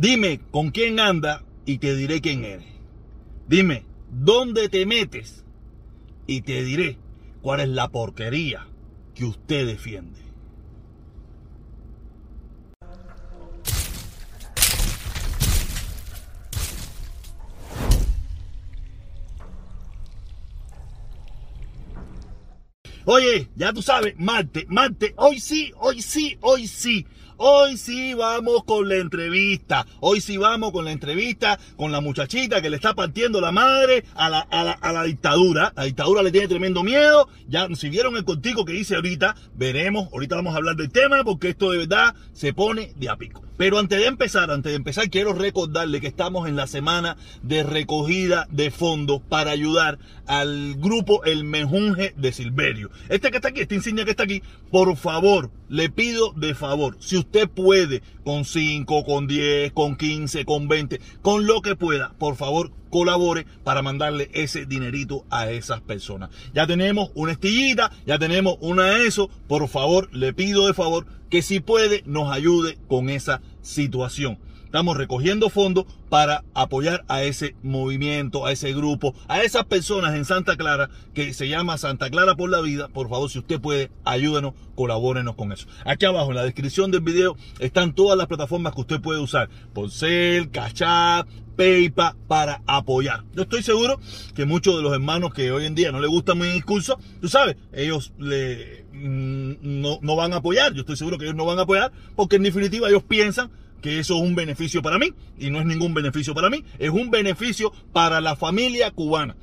Dime con quién anda y te diré quién eres. Dime dónde te metes y te diré cuál es la porquería que usted defiende. Oye, ya tú sabes, Marte, Marte, hoy sí, hoy sí, hoy sí. Hoy sí vamos con la entrevista. Hoy sí vamos con la entrevista con la muchachita que le está partiendo la madre a la, a la, dictadura. La dictadura le tiene tremendo miedo. Ya si vieron el contigo que hice ahorita, veremos. Ahorita vamos a hablar del tema porque esto de verdad se pone de a pico. Pero antes de empezar, antes de empezar, quiero recordarle que estamos en la semana de recogida de fondos para ayudar al grupo El Mejunje de Silverio. Este que está aquí, esta insignia que está aquí, por favor, le pido de favor, si usted puede, con 5, con 10, con 15, con 20, con lo que pueda, por favor, colabore para mandarle ese dinerito a esas personas. Ya tenemos una estillita, ya tenemos una ESO, por favor, le pido de favor que si puede nos ayude con esa situación. Estamos recogiendo fondos para apoyar a ese movimiento, a ese grupo, a esas personas en Santa Clara que se llama Santa Clara por la Vida. Por favor, si usted puede, ayúdenos, colabórenos con eso. Aquí abajo en la descripción del video están todas las plataformas que usted puede usar. Por Cel, Cachap, PayPal para apoyar. Yo estoy seguro que muchos de los hermanos que hoy en día no les gusta mi discurso, tú sabes, ellos le, mm, no, no van a apoyar. Yo estoy seguro que ellos no van a apoyar porque en definitiva ellos piensan que eso es un beneficio para mí y no es ningún beneficio para mí, es un beneficio para la familia cubana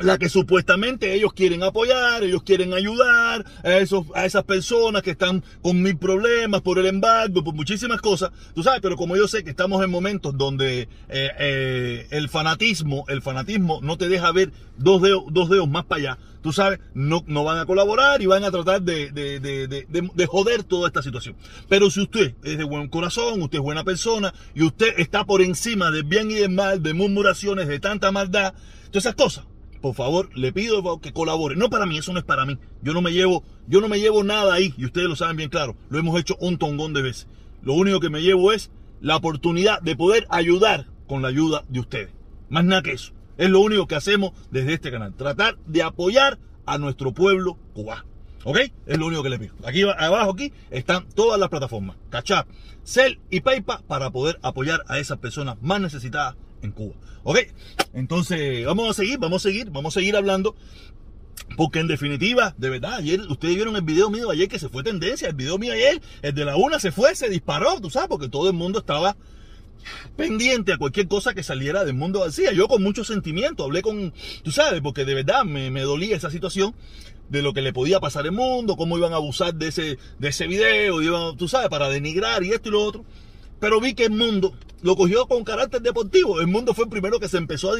la que supuestamente ellos quieren apoyar, ellos quieren ayudar a, esos, a esas personas que están con mil problemas por el embargo, por muchísimas cosas, tú sabes, pero como yo sé que estamos en momentos donde eh, eh, el fanatismo, el fanatismo no te deja ver dos dedos, dos dedos más para allá, tú sabes, no, no van a colaborar y van a tratar de, de, de, de, joder toda esta situación. Pero si usted es de buen corazón, usted es buena persona y usted está por encima del bien y del mal, de murmuraciones, de tanta maldad, todas esas cosas, por favor, le pido que colabore. No para mí, eso no es para mí. Yo no me llevo, yo no me llevo nada ahí, y ustedes lo saben bien claro. Lo hemos hecho un tongón de veces. Lo único que me llevo es la oportunidad de poder ayudar con la ayuda de ustedes. Más nada que eso. Es lo único que hacemos desde este canal. Tratar de apoyar a nuestro pueblo cubano. ¿Ok? Es lo único que les pido. Aquí abajo aquí están todas las plataformas. Cachap, Cell y PayPal para poder apoyar a esas personas más necesitadas en Cuba. ¿Ok? Entonces, vamos a seguir, vamos a seguir, vamos a seguir hablando. Porque en definitiva, de verdad, ayer ustedes vieron el video mío ayer que se fue tendencia. El video mío ayer, el de la una se fue, se disparó, tú sabes, porque todo el mundo estaba pendiente a cualquier cosa que saliera del mundo García. Yo con mucho sentimiento hablé con, tú sabes, porque de verdad me, me dolía esa situación de lo que le podía pasar al mundo, cómo iban a abusar de ese, de ese video, iban, tú sabes, para denigrar y esto y lo otro. Pero vi que el mundo lo cogió con carácter deportivo. El mundo fue el primero que se empezó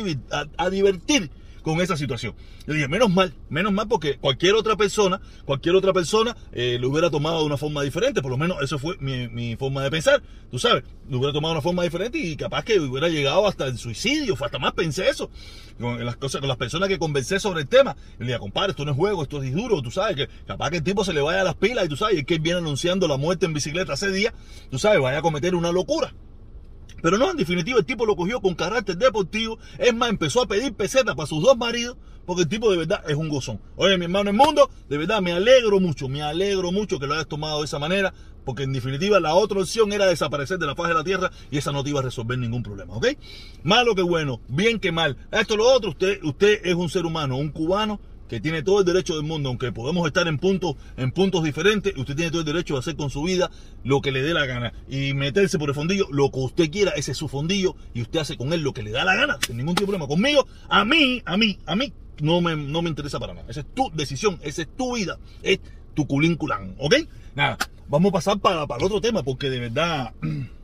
a, divertir con esa situación. Yo dije, menos mal, menos mal porque cualquier otra persona, cualquier otra persona eh, lo hubiera tomado de una forma diferente, por lo menos eso fue mi, forma de pensar, tú sabes, lo hubiera tomado de una forma diferente y capaz que hubiera llegado hasta el suicidio, hasta más pensé eso, con las cosas, con las personas que conversé sobre el tema, le dije, compadre, esto no es juego, esto es duro, tú sabes, que capaz que el tipo se le vaya a las pilas y tú sabes, es que él viene anunciando la muerte en bicicleta hace días, tú sabes, vaya a cometer una locura. Pero no, en definitiva, el tipo lo cogió con carácter deportivo. Es más, empezó a pedir pesetas para sus dos maridos, porque el tipo de verdad es un gozón. Oye, mi hermano el mundo, de verdad me alegro mucho, me alegro mucho que lo hayas tomado de esa manera, porque en definitiva la otra opción era desaparecer de la faz de la tierra y esa no te iba a resolver ningún problema, ¿ok? Malo que bueno, bien que mal. Esto lo otro, usted, usted es un ser humano, un cubano que tiene todo el derecho del mundo, aunque podemos estar en puntos, en puntos diferentes, usted tiene todo el derecho de hacer con su vida lo que le dé la gana y meterse por el fondillo, lo que usted quiera, ese es su fondillo y usted hace con él lo que le da la gana, sin ningún tipo de problema. Conmigo, a mí, a mí, a mí, no me, no me interesa para nada. Esa es tu decisión, esa es tu vida, es tu culínculán, ¿ok? Nada, vamos a pasar para, para otro tema porque de verdad...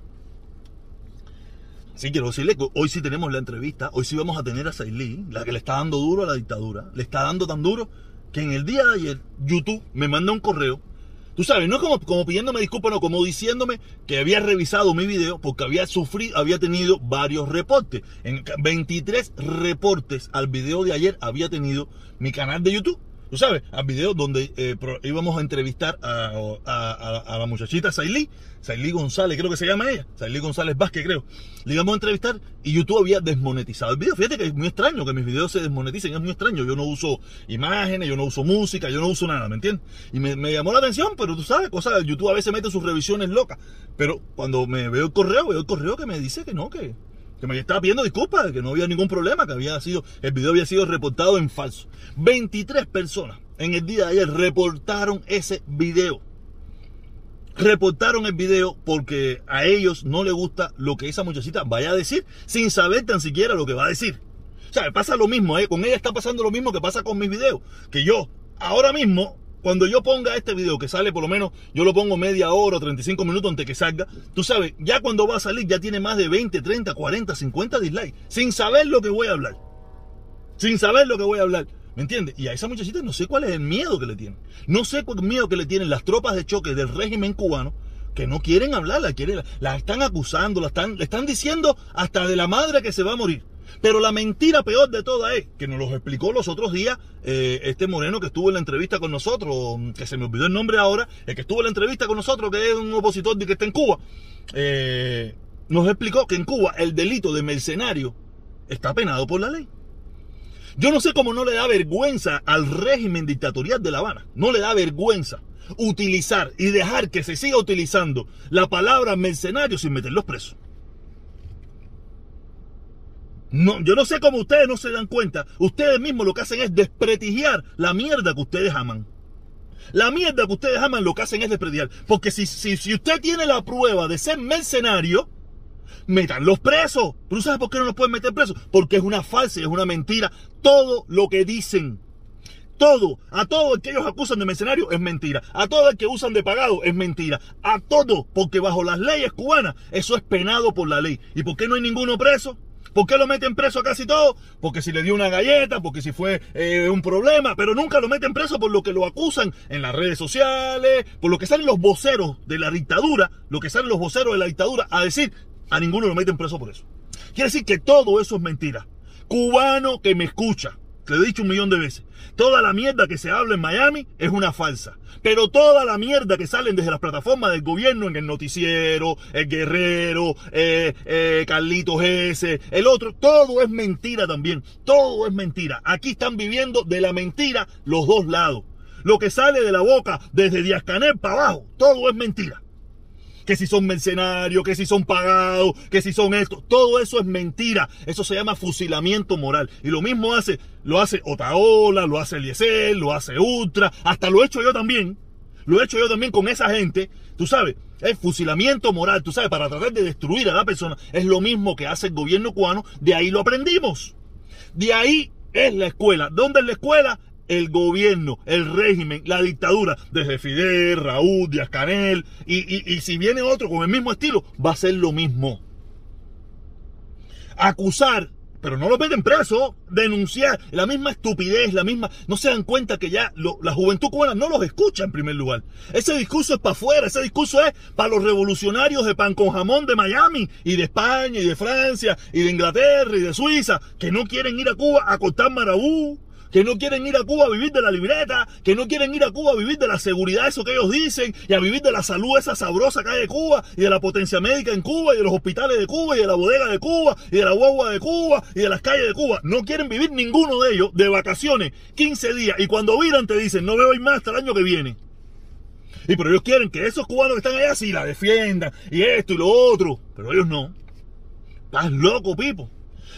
Sí, quiero decirle que hoy sí tenemos la entrevista, hoy sí vamos a tener a Sailí, la que le está dando duro a la dictadura, le está dando tan duro que en el día de ayer YouTube me manda un correo, tú sabes, no como, como pidiéndome disculpas, no, como diciéndome que había revisado mi video porque había sufrido, había tenido varios reportes. En 23 reportes al video de ayer había tenido mi canal de YouTube. Tú sabes, al video donde eh, pro- íbamos a entrevistar a, la muchachita Sailí, Sailí González, creo que se llama ella, Sailí González Vázquez, creo. Le íbamos a entrevistar y YouTube había desmonetizado el video. Fíjate que es muy extraño que mis videos se desmoneticen, es muy extraño. Yo no uso imágenes, yo no uso música, yo no uso nada, ¿me entiendes? Y me, me llamó la atención, pero tú sabes, cosas, YouTube a veces mete sus revisiones locas. Pero cuando me veo el correo, veo el correo que me dice que no, que, que me estaba pidiendo disculpas, que no había ningún problema, que había sido, el video había sido reportado en falso. 23 personas en el día de ayer reportaron ese video. Reportaron el video porque a ellos no les gusta lo que esa muchachita vaya a decir sin saber tan siquiera lo que va a decir. O sea, pasa lo mismo, ¿eh? con ella está pasando lo mismo que pasa con mis videos. Que yo, ahora mismo, cuando yo ponga este video que sale por lo menos, yo lo pongo media hora o 35 minutos antes que salga, tú sabes, ya cuando va a salir ya tiene más de 20, 30, 40, 50 dislikes, sin saber lo que voy a hablar. Sin saber lo que voy a hablar. ¿Me entiendes? Y a esa muchachita no sé cuál es el miedo que le tienen. No sé cuál miedo que le tienen las tropas de choque del régimen cubano que no quieren hablar, la, quieren, la están acusando, la están, le están diciendo hasta de la madre que se va a morir. Pero la mentira peor de toda es, que nos lo explicó los otros días eh, este moreno que estuvo en la entrevista con nosotros, que se me olvidó el nombre ahora, el que estuvo en la entrevista con nosotros, que es un opositor de que está en Cuba, eh, nos explicó que en Cuba el delito de mercenario está penado por la ley. Yo no sé cómo no le da vergüenza al régimen dictatorial de La Habana. No le da vergüenza utilizar y dejar que se siga utilizando la palabra mercenario sin meterlos presos. No, yo no sé cómo ustedes no se dan cuenta. Ustedes mismos lo que hacen es desprestigiar la mierda que ustedes aman. La mierda que ustedes aman lo que hacen es desprestigiar. Porque si, si, si usted tiene la prueba de ser mercenario, metanlos presos. ¿Pero sabes por qué no los pueden meter presos? Porque es una falsa, es una mentira. Todo lo que dicen. Todo, a todo el que ellos acusan de mercenario es mentira. A todo el que usan de pagado es mentira. A todo, porque bajo las leyes cubanas eso es penado por la ley. ¿Y por qué no hay ninguno preso? ¿Por qué lo meten preso a casi todo? Porque si le dio una galleta, porque si fue eh, un problema, pero nunca lo meten preso por lo que lo acusan en las redes sociales, por lo que salen los voceros de la dictadura, lo que salen los voceros de la dictadura a decir, a ninguno lo meten preso por eso. Quiere decir que todo eso es mentira. Cubano que me escucha, te he dicho un millón de veces, toda la mierda que se habla en Miami es una falsa. Pero toda la mierda que salen desde las plataformas del gobierno, en el noticiero, el guerrero, eh, eh, Carlitos S, el otro, todo es mentira también. Todo es mentira. Aquí están viviendo de la mentira los dos lados. Lo que sale de la boca desde Díaz Canel para abajo, todo es mentira que si son mercenarios, que si son pagados, que si son esto, todo eso es mentira. Eso se llama fusilamiento moral. Y lo mismo hace, lo hace Otaola, lo hace Eliezer, lo hace Ultra, hasta lo he hecho yo también. Lo he hecho yo también con esa gente, tú sabes, es fusilamiento moral, tú sabes, para tratar de destruir a la persona. Es lo mismo que hace el gobierno cubano, de ahí lo aprendimos. De ahí es la escuela. ¿Dónde es la escuela? El gobierno, el régimen, la dictadura, desde Fidel, Raúl, Díaz Canel, y, y, y, si viene otro con el mismo estilo, va a ser lo mismo. Acusar, pero no lo meten preso, denunciar, la misma estupidez, la misma, no se dan cuenta que ya lo, la juventud cubana no los escucha en primer lugar. Ese discurso es para afuera, ese discurso es para los revolucionarios de pan con jamón de Miami y de España y de Francia y de Inglaterra y de Suiza, que no quieren ir a Cuba a cortar marabú, que no quieren ir a Cuba a vivir de la libreta, que no quieren ir a Cuba a vivir de la seguridad, eso que ellos dicen, y a vivir de la salud esa sabrosa que hay de Cuba, y de la potencia médica en Cuba, y de los hospitales de Cuba, y de la bodega de Cuba, y de la guagua de Cuba, y de las calles de Cuba. No quieren vivir ninguno de ellos de vacaciones, 15 días, y cuando viran te dicen, no veo más hasta el año que viene. Y pero ellos quieren que esos cubanos que están allá sí la defiendan, y esto y lo otro, pero ellos no. Estás loco, Pipo.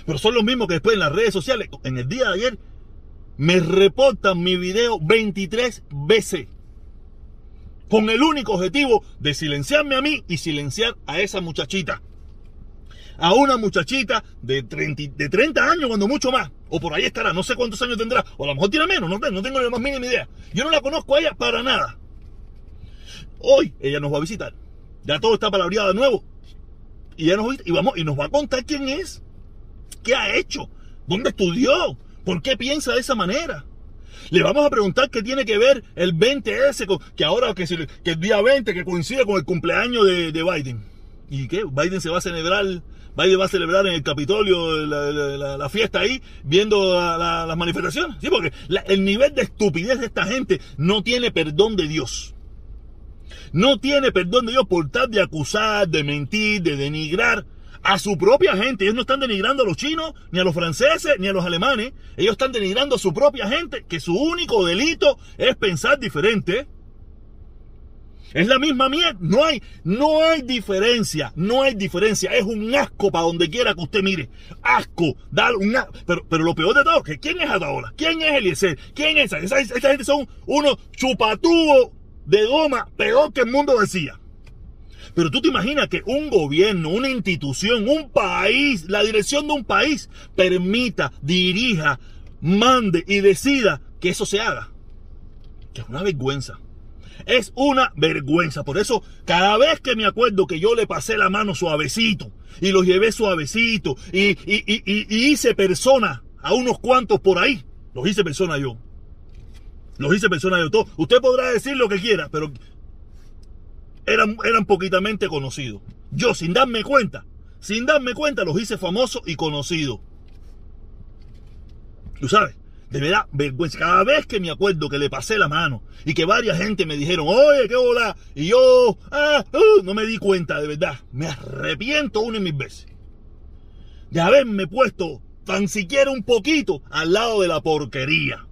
Pero son los mismos que después en las redes sociales, en el día de ayer, me reportan mi video 23 veces. Con el único objetivo de silenciarme a mí y silenciar a esa muchachita. A una muchachita de 30, de 30 años, cuando mucho más. O por ahí estará, no sé cuántos años tendrá. O a lo mejor tiene menos, no, no tengo la más mínima idea. Yo no la conozco a ella para nada. Hoy ella nos va a visitar. Ya todo está palabreado de nuevo. Y ya nos y vamos y nos va a contar quién es. ¿Qué ha hecho? ¿Dónde estudió? ¿Por qué piensa de esa manera? Le vamos a preguntar qué tiene que ver el 20S, con, que ahora que, que, el día 20 que coincide con el cumpleaños de, de, Biden. ¿Y qué? Biden se va a celebrar, Biden va a celebrar en el Capitolio la, fiesta ahí, viendo las manifestaciones. Sí, porque el nivel de estupidez de esta gente no tiene perdón de Dios. No tiene perdón de Dios por tal de acusar, de mentir, de denigrar a su propia gente. Ellos no están denigrando a los chinos, ni a los franceses, ni a los alemanes. Ellos están denigrando a su propia gente, que su único delito es pensar diferente. Es la misma mierda. No hay, no hay diferencia. No hay diferencia. Es un asco para donde quiera que usted mire. Asco. Dar un Pero, pero lo peor de todo, que ¿quién es Adaola? ¿Quién es Eliezer? ¿Quién es esa? Esa, gente son unos chupatubos de goma peor que el mundo decía. Pero tú te imaginas que un gobierno, una institución, un país, la dirección de un país permita, dirija, mande y decida que eso se haga. Que es una vergüenza. Es una vergüenza. Por eso, cada vez que me acuerdo que yo le pasé la mano suavecito y los llevé suavecito y, hice persona a unos cuantos por ahí, los hice persona yo. Los hice persona yo. Todo. Usted podrá decir lo que quiera, pero eran, eran poquitamente conocidos. Yo, sin darme cuenta, sin darme cuenta, los hice famosos y conocidos. Tú sabes, de verdad, vergüenza. Cada vez que me acuerdo que le pasé la mano y que varias gente me dijeron, oye, qué hola, y yo, ah, uh, no me di cuenta, de verdad. Me arrepiento una y mil veces de haberme puesto tan siquiera un poquito al lado de la porquería.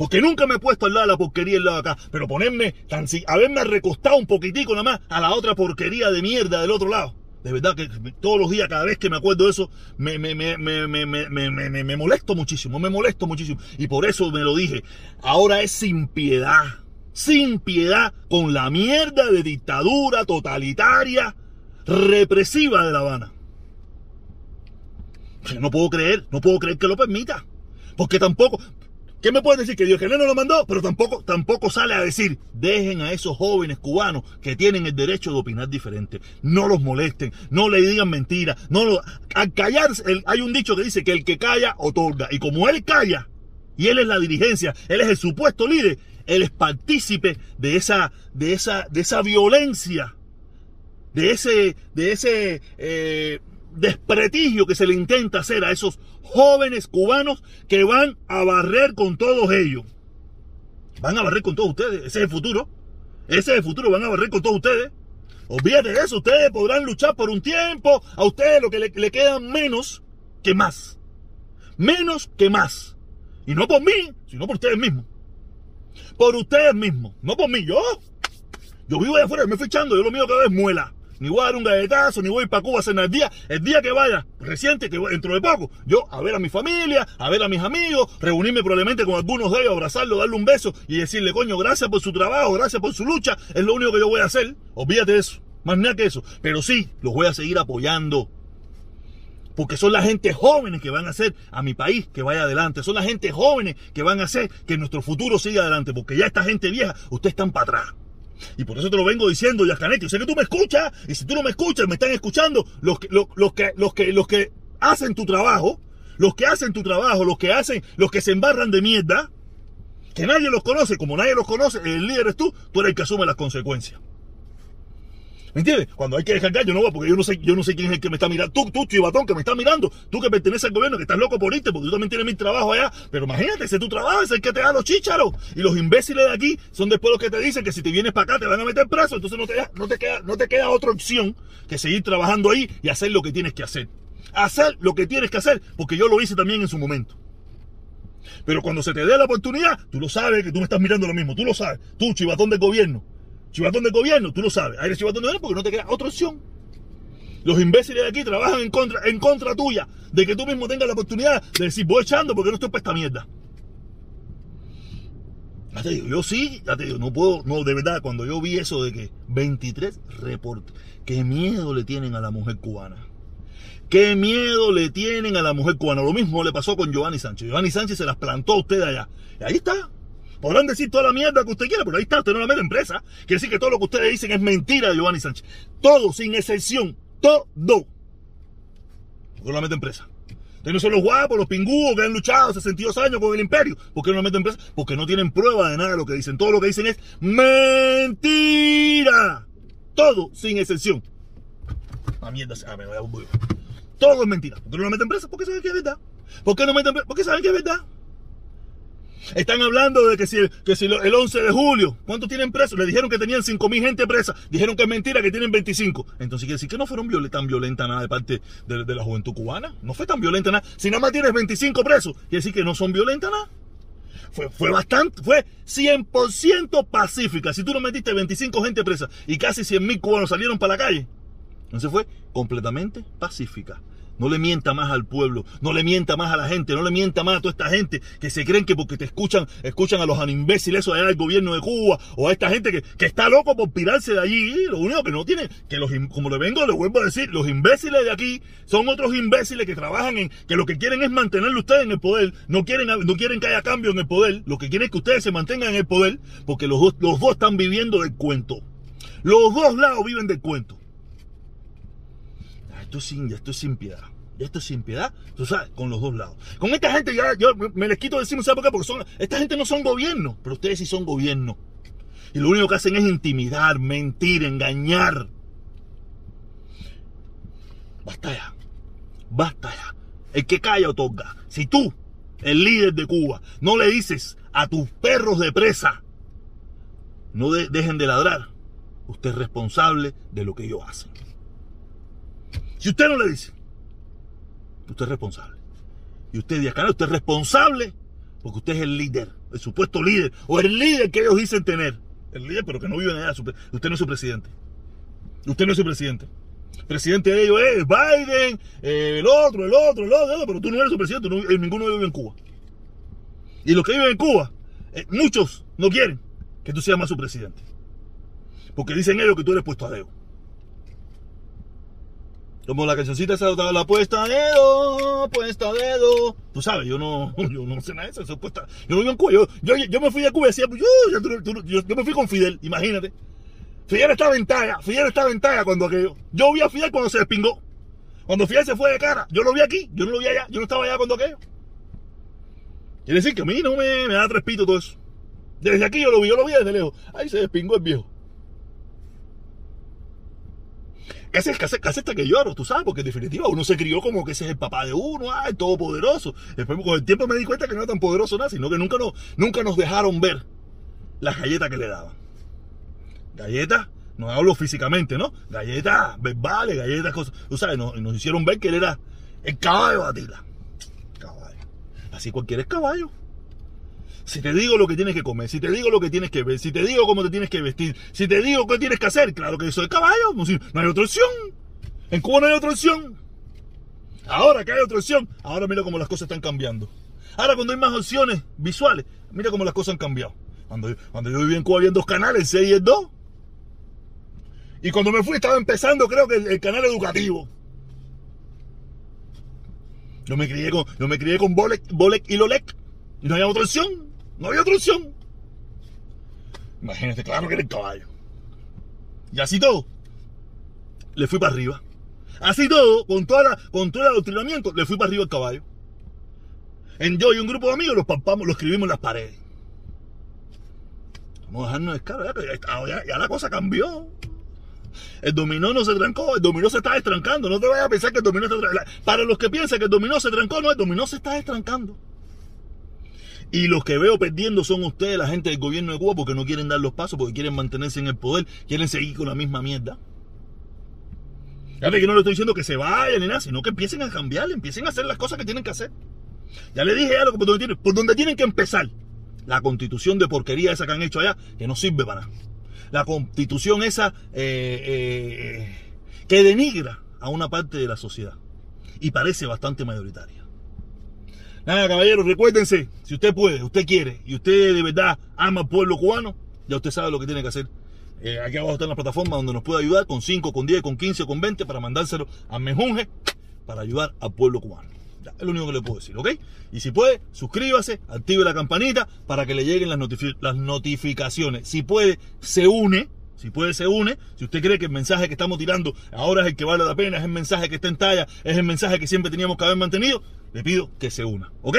Porque nunca me he puesto al lado de la porquería al lado de acá. Pero ponerme, tan, haberme recostado un poquitico nada más a la otra porquería de mierda del otro lado. De verdad que todos los días, cada vez que me acuerdo de eso, me, me, me, me, molesto muchísimo, me molesto muchísimo. Y por eso me lo dije. Ahora es sin piedad. Sin piedad con la mierda de dictadura totalitaria, represiva de La Habana. No puedo creer, no puedo creer que lo permita. Porque tampoco, ¿Qué me puede decir? Que Dios no lo mandó, pero tampoco, tampoco sale a decir, dejen a esos jóvenes cubanos que tienen el derecho de opinar diferente. No los molesten, no le digan mentiras. No al callar, hay un dicho que dice que el que calla otorga. Y como él calla, y él es la dirigencia, él es el supuesto líder, él es partícipe de esa, de esa, de esa violencia, de ese, de ese eh, desprestigio que se le intenta hacer a esos jóvenes cubanos que van a barrer con todos ellos. Van a barrer con todos ustedes. Ese es el futuro. Ese es el futuro. Van a barrer con todos ustedes. Olvídate de eso. Ustedes podrán luchar por un tiempo. A ustedes lo que le, le queda menos que más. Menos que más. Y no por mí, sino por ustedes mismos. Por ustedes mismos. No por mí. Yo. Yo vivo de afuera, me estoy echando. Yo lo mío cada vez muela ni voy a dar un galletazo, ni voy para Cuba a cenar el día, el día que vaya, reciente, que dentro de poco, yo a ver a mi familia, a ver a mis amigos, reunirme probablemente con algunos de ellos, abrazarlo, darle un beso y decirle, coño, gracias por su trabajo, gracias por su lucha, es lo único que yo voy a hacer, olvídate de eso, más nada que eso, pero sí, los voy a seguir apoyando. Porque son la gente jóvenes que van a hacer a mi país que vaya adelante. Son la gente jóvenes que van a hacer que nuestro futuro siga adelante. Porque ya esta gente vieja, ustedes están para atrás. Y por eso te lo vengo diciendo, Yascanetti. Yo sé que tú me escuchas, y si tú no me escuchas, me están escuchando los que, los, que, los que, los que hacen tu trabajo, los que hacen tu trabajo, los que hacen, los que se embarran de mierda, que nadie los conoce, como nadie los conoce, el líder es tú, tú eres el que asume las consecuencias. ¿Me entiendes? Cuando hay que descargar, yo no voy, porque yo no sé, yo no sé quién es el que me está mirando. Tú, tú, chivatón, que me está mirando. Tú que perteneces al gobierno, que estás loco por irte, porque tú también tienes mi trabajo allá. Pero imagínate, es tu trabajo, es el que te da los chícharos. Y los imbéciles de aquí son después los que te dicen que si te vienes para acá te van a meter preso. Entonces no te, no te, queda, no te queda otra opción que seguir trabajando ahí y hacer lo que tienes que hacer. Hacer lo que tienes que hacer, porque yo lo hice también en su momento. Pero cuando se te dé la oportunidad, tú lo sabes que tú me estás mirando lo mismo, tú lo sabes. Tú, chivatón del gobierno, chivatón de gobierno, tú lo sabes. Eres chivatón de gobierno porque no te queda otra opción. Los imbéciles de aquí trabajan en contra, en contra tuya de que tú mismo tengas la oportunidad de decir, voy echando porque no estoy para esta mierda. Ya te digo, yo sí, ya te digo, no puedo, no, de verdad, cuando yo vi eso de que 23 reportes, qué miedo le tienen a la mujer cubana. Qué miedo le tienen a la mujer cubana. Lo mismo le pasó con Giovanni Sánchez. Giovanni Sánchez se las plantó a usted allá. Y ahí está. Podrán decir toda la mierda que usted quiera, pero ahí está, usted no la mete en presa. Quiere decir que todo lo que ustedes dicen es mentira Giovanni Sánchez. Todo, sin excepción. Todo. ¿Por qué no la mete en presa? Ustedes no son los guapos, los pingúos que han luchado 62 años con el imperio. ¿Por qué no la meten en presa? Porque no tienen prueba de nada lo que dicen. Todo lo que dicen es mentira. Todo, sin excepción. La mierda, ah, me voy a. Todo es mentira. ¿Por qué no lo meten presa? Porque saben que es verdad. ¿Por qué no meten presa? Porque saben que es verdad. Están hablando de que si, el 11 de julio, ¿cuántos tienen presos? Le dijeron que tenían 5 mil gente presa. Dijeron que es mentira, que tienen 25. Entonces quiere decir que no fueron tan violentas nada de parte de, la juventud cubana. No fue tan violenta nada. Si nada más tienes 25 presos, quiere decir que no son violentas nada. Fue, fue bastante, fue 100% pacífica. Si tú no metiste 25 gente presa y casi 100 mil cubanos salieron para la calle, entonces fue completamente pacífica. No le mienta más al pueblo, no le mienta más a la gente, no le mienta más a toda esta gente que se creen que porque te escuchan, escuchan a los imbéciles o allá del gobierno de Cuba o a esta gente que, que, está loco por pirarse de allí. Lo único que no tiene, que los, como le vengo, le vuelvo a decir, los imbéciles de aquí son otros imbéciles que trabajan en, que lo que quieren es mantenerle ustedes en el poder, no quieren, no quieren que haya cambio en el poder, lo que quieren es que ustedes se mantengan en el poder, porque los los dos están viviendo del cuento. Los dos lados viven del cuento. Esto es sin, esto es sin piedad. Esto es sin piedad, tú sabes, con los dos lados. Con esta gente ya yo me les quito decir, ¿sabes por qué? Porque son, esta gente no son gobierno, pero ustedes sí son gobierno. Y lo único que hacen es intimidar, mentir, engañar. Basta ya. Basta ya. El que calla otorga. Si tú, el líder de Cuba, no le dices a tus perros de presa, no dejen de ladrar, usted es responsable de lo que ellos hacen. Si usted no le dice, usted es responsable. Y usted, Díaz Canel, usted es responsable porque usted es el líder, el supuesto líder, o el líder que ellos dicen tener. El líder, pero que no vive allá. Usted no es su presidente. Usted no es su presidente. presidente de ellos es Biden, eh, el otro, el otro, el otro, pero tú no eres su presidente, ninguno vive en Cuba. Y los que viven en Cuba, eh, muchos no quieren que tú seas más su presidente. Porque dicen ellos que tú eres puesto a dedo. Como la cancioncita esa la puesta dedo, puesta dedo. Tú sabes, yo no, yo no sé nada de eso. Yo no vivo en Cuba, yo, yo, me fui a Cuba y decía, yo, yo, me fui con Fidel, imagínate. Fidel estaba en talla, Fidel estaba en talla cuando aquello. Yo vi a Fidel cuando se despingó. Cuando Fidel se fue de cara, yo lo vi aquí, yo no lo vi allá, yo no estaba allá cuando aquello. Quiere decir que a mí no me, me da trespito todo eso. Desde aquí yo lo vi, yo lo vi desde lejos. Ahí se despingó el viejo. Casi, casi, casi hasta que lloro, tú sabes, porque en definitiva uno se crió como que ese es el papá de uno, ay, todopoderoso. Después con el tiempo me di cuenta que no era tan poderoso nada, sino que nunca nos, nunca nos dejaron ver las galletas que le daban. Galletas, no hablo físicamente, ¿no? Galletas verbales, galletas, cosas. Tú sabes, nos, nos hicieron ver que él era el caballo de Atila. Caballo. Así cualquiera es caballo. Si te digo lo que tienes que comer, si te digo lo que tienes que ver, si te digo cómo te tienes que vestir, si te digo qué tienes que hacer, claro que soy caballo, no, hay otra opción. En Cuba no hay otra opción. Ahora que hay otra opción, ahora mira cómo las cosas están cambiando. Ahora cuando hay más opciones visuales, mira cómo las cosas han cambiado. Cuando, cuando yo vivía en Cuba había dos canales, el 6 y el 2. Y cuando me fui estaba empezando creo que el, canal educativo. Yo me crié con, yo me crié con Bolek, Bolek y Lolek. Y no había otra opción. No había otra opción. Imagínate, claro que era el caballo. Y así todo, le fui para arriba. Así todo, con, toda con todo el adoctrinamiento, le fui para arriba al caballo. En yo y un grupo de amigos los pampamos, lo escribimos en las paredes. Vamos a dejarnos de ya, ya, la cosa cambió. El dominó no se trancó, el dominó se está destrancando. No te vayas a pensar que el dominó se trancando. Para los que piensan que el dominó se trancó, no, el dominó se está destrancando. Y los que veo perdiendo son ustedes, la gente del gobierno de Cuba, porque no quieren dar los pasos, porque quieren mantenerse en el poder, quieren seguir con la misma mierda. Ya que no le estoy diciendo que se vayan ni nada, sino que empiecen a cambiar, empiecen a hacer las cosas que tienen que hacer. Ya le dije ya lo que por donde tienen, por donde tienen que empezar. La constitución de porquería esa que han hecho allá, que no sirve para nada. La constitución esa eh, eh, que denigra a una parte de la sociedad. Y parece bastante mayoritaria. Nada, caballeros, recuérdense, si usted puede, usted quiere y usted de verdad ama al pueblo cubano, ya usted sabe lo que tiene que hacer. Eh, aquí abajo está la plataforma donde nos puede ayudar con 5, con 10, con 15 con 20 para mandárselo a Mejunje para ayudar al pueblo cubano. es lo único que le puedo decir, ¿ok? Y si puede, suscríbase, active la campanita para que le lleguen las, las notificaciones. Si puede, se une si puede, se une. Si usted cree que el mensaje que estamos tirando ahora es el que vale la pena, es el mensaje que está en talla, es el mensaje que siempre teníamos que haber mantenido, le pido que se una. ¿Ok?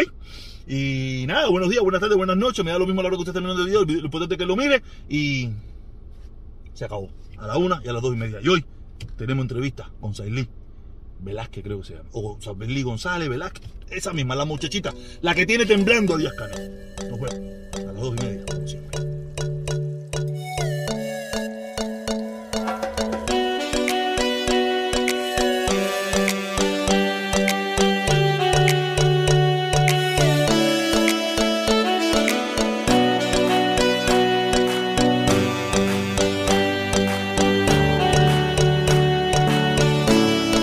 Y nada, buenos días, buenas tardes, buenas noches. Me da lo mismo a la hora que usted terminando el video. Lo importante es que lo mire. Y se acabó. A la una y a las dos y media. Y hoy tenemos entrevista con Sailí Velázquez, creo que se llama. O Sailí González Velázquez. Esa misma, la muchachita. La que tiene temblando a Díaz Canel. Nos vemos a las dos y media.